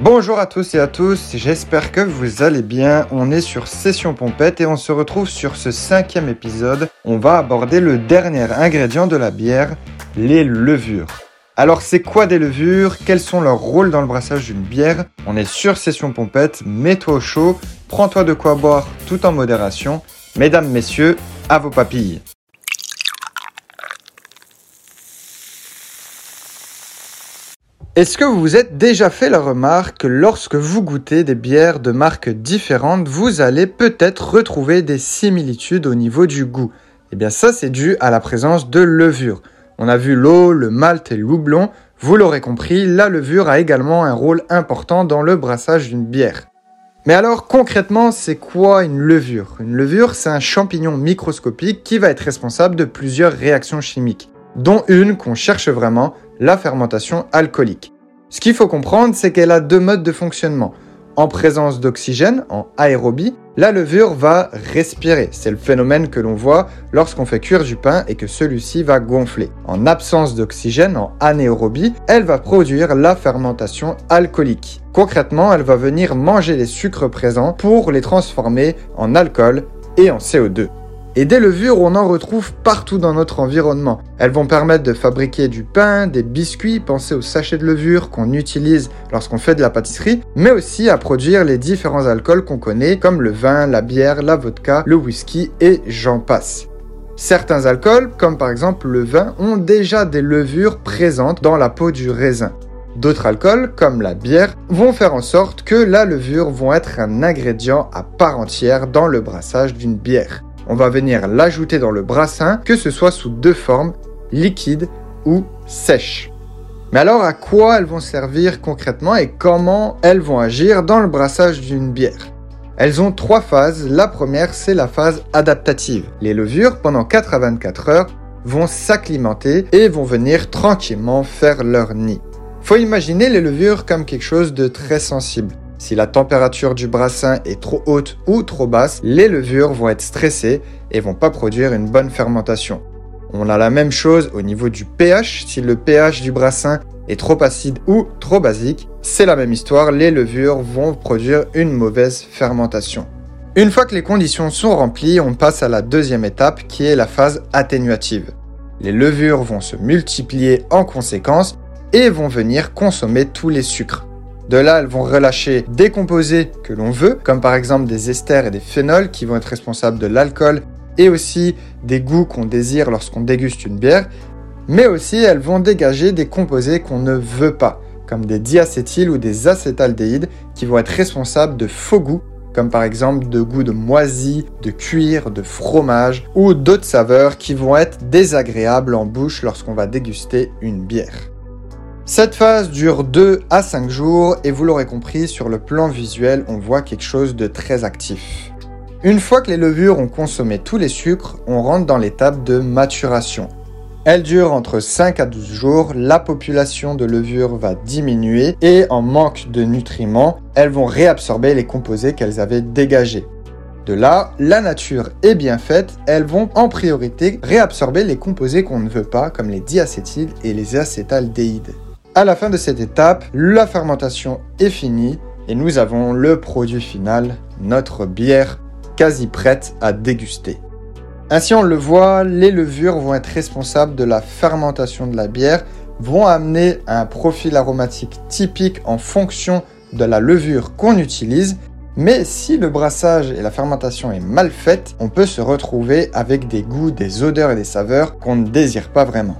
Bonjour à tous et à tous, j'espère que vous allez bien. On est sur Session Pompette et on se retrouve sur ce cinquième épisode. On va aborder le dernier ingrédient de la bière, les levures. Alors c'est quoi des levures? Quels sont leurs rôles dans le brassage d'une bière? On est sur Session Pompette, mets-toi au chaud, prends-toi de quoi boire tout en modération. Mesdames, messieurs, à vos papilles. Est-ce que vous vous êtes déjà fait la remarque que lorsque vous goûtez des bières de marques différentes, vous allez peut-être retrouver des similitudes au niveau du goût? Eh bien ça c'est dû à la présence de levure. On a vu l'eau, le malt et le houblon. Vous l'aurez compris, la levure a également un rôle important dans le brassage d'une bière. Mais alors concrètement, c'est quoi une levure? Une levure, c'est un champignon microscopique qui va être responsable de plusieurs réactions chimiques, dont une qu'on cherche vraiment, la fermentation alcoolique. Ce qu'il faut comprendre, c'est qu'elle a deux modes de fonctionnement. En présence d'oxygène, en aérobie, la levure va respirer. C'est le phénomène que l'on voit lorsqu'on fait cuire du pain et que celui-ci va gonfler. En absence d'oxygène, en anaérobie, elle va produire la fermentation alcoolique. Concrètement, elle va venir manger les sucres présents pour les transformer en alcool et en CO2. Et des levures, on en retrouve partout dans notre environnement. Elles vont permettre de fabriquer du pain, des biscuits, pensez aux sachets de levure qu'on utilise lorsqu'on fait de la pâtisserie, mais aussi à produire les différents alcools qu'on connaît comme le vin, la bière, la vodka, le whisky et j'en passe. Certains alcools, comme par exemple le vin, ont déjà des levures présentes dans la peau du raisin. D'autres alcools, comme la bière, vont faire en sorte que la levure vont être un ingrédient à part entière dans le brassage d'une bière on va venir l'ajouter dans le brassin, que ce soit sous deux formes, liquide ou sèche. Mais alors à quoi elles vont servir concrètement et comment elles vont agir dans le brassage d'une bière? Elles ont trois phases. La première, c'est la phase adaptative. Les levures, pendant 4 à 24 heures, vont s'acclimater et vont venir tranquillement faire leur nid. Faut imaginer les levures comme quelque chose de très sensible. Si la température du brassin est trop haute ou trop basse, les levures vont être stressées et vont pas produire une bonne fermentation. On a la même chose au niveau du pH. Si le pH du brassin est trop acide ou trop basique, c'est la même histoire, les levures vont produire une mauvaise fermentation. Une fois que les conditions sont remplies, on passe à la deuxième étape qui est la phase atténuative. Les levures vont se multiplier en conséquence et vont venir consommer tous les sucres. De là, elles vont relâcher des composés que l'on veut, comme par exemple des esters et des phénols qui vont être responsables de l'alcool et aussi des goûts qu'on désire lorsqu'on déguste une bière. Mais aussi, elles vont dégager des composés qu'on ne veut pas, comme des diacétyles ou des acétaldéhydes qui vont être responsables de faux goûts, comme par exemple de goûts de moisi, de cuir, de fromage ou d'autres saveurs qui vont être désagréables en bouche lorsqu'on va déguster une bière. Cette phase dure 2 à 5 jours et vous l'aurez compris, sur le plan visuel, on voit quelque chose de très actif. Une fois que les levures ont consommé tous les sucres, on rentre dans l'étape de maturation. Elle dure entre 5 à 12 jours, la population de levures va diminuer et en manque de nutriments, elles vont réabsorber les composés qu'elles avaient dégagés. De là, la nature est bien faite, elles vont en priorité réabsorber les composés qu'on ne veut pas, comme les diacétyles et les acétaldéhydes. À la fin de cette étape, la fermentation est finie et nous avons le produit final, notre bière quasi prête à déguster. Ainsi on le voit, les levures vont être responsables de la fermentation de la bière, vont amener un profil aromatique typique en fonction de la levure qu'on utilise, mais si le brassage et la fermentation est mal faite, on peut se retrouver avec des goûts, des odeurs et des saveurs qu'on ne désire pas vraiment.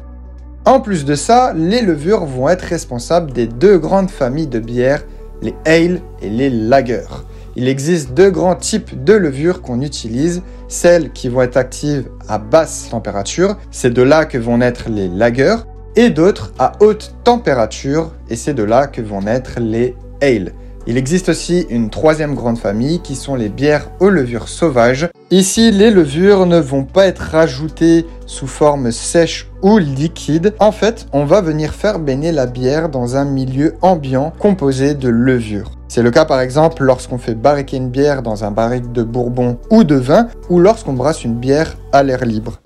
En plus de ça, les levures vont être responsables des deux grandes familles de bières, les ale et les lager. Il existe deux grands types de levures qu'on utilise, celles qui vont être actives à basse température, c'est de là que vont naître les lagers, et d'autres à haute température, et c'est de là que vont naître les ale. Il existe aussi une troisième grande famille qui sont les bières aux levures sauvages. Ici, les levures ne vont pas être rajoutées sous forme sèche ou liquide. En fait, on va venir faire baigner la bière dans un milieu ambiant composé de levures. C'est le cas par exemple lorsqu'on fait barriquer une bière dans un barrique de bourbon ou de vin ou lorsqu'on brasse une bière à l'air libre.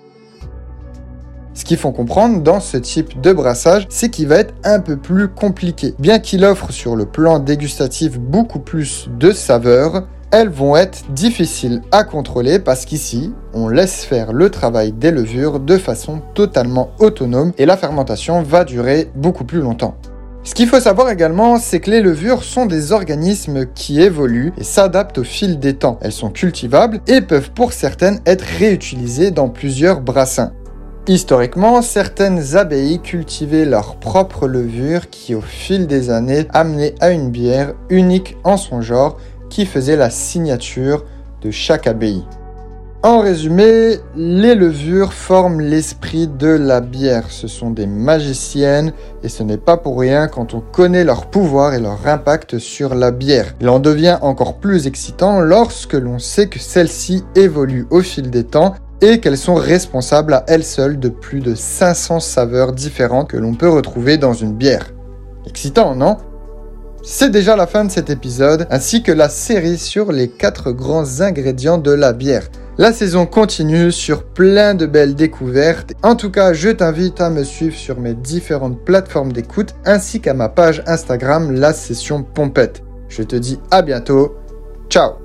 Ce qu'il faut comprendre dans ce type de brassage, c'est qu'il va être un peu plus compliqué. Bien qu'il offre sur le plan dégustatif beaucoup plus de saveurs, elles vont être difficiles à contrôler parce qu'ici, on laisse faire le travail des levures de façon totalement autonome et la fermentation va durer beaucoup plus longtemps. Ce qu'il faut savoir également, c'est que les levures sont des organismes qui évoluent et s'adaptent au fil des temps. Elles sont cultivables et peuvent pour certaines être réutilisées dans plusieurs brassins. Historiquement, certaines abbayes cultivaient leurs propres levures qui au fil des années amenaient à une bière unique en son genre qui faisait la signature de chaque abbaye. En résumé, les levures forment l'esprit de la bière. Ce sont des magiciennes et ce n'est pas pour rien quand on connaît leur pouvoir et leur impact sur la bière. Il en devient encore plus excitant lorsque l'on sait que celles-ci évoluent au fil des temps et qu'elles sont responsables à elles seules de plus de 500 saveurs différentes que l'on peut retrouver dans une bière. Excitant, non? C'est déjà la fin de cet épisode, ainsi que la série sur les 4 grands ingrédients de la bière. La saison continue sur plein de belles découvertes. En tout cas, je t'invite à me suivre sur mes différentes plateformes d'écoute ainsi qu'à ma page Instagram La Session Pompette. Je te dis à bientôt. Ciao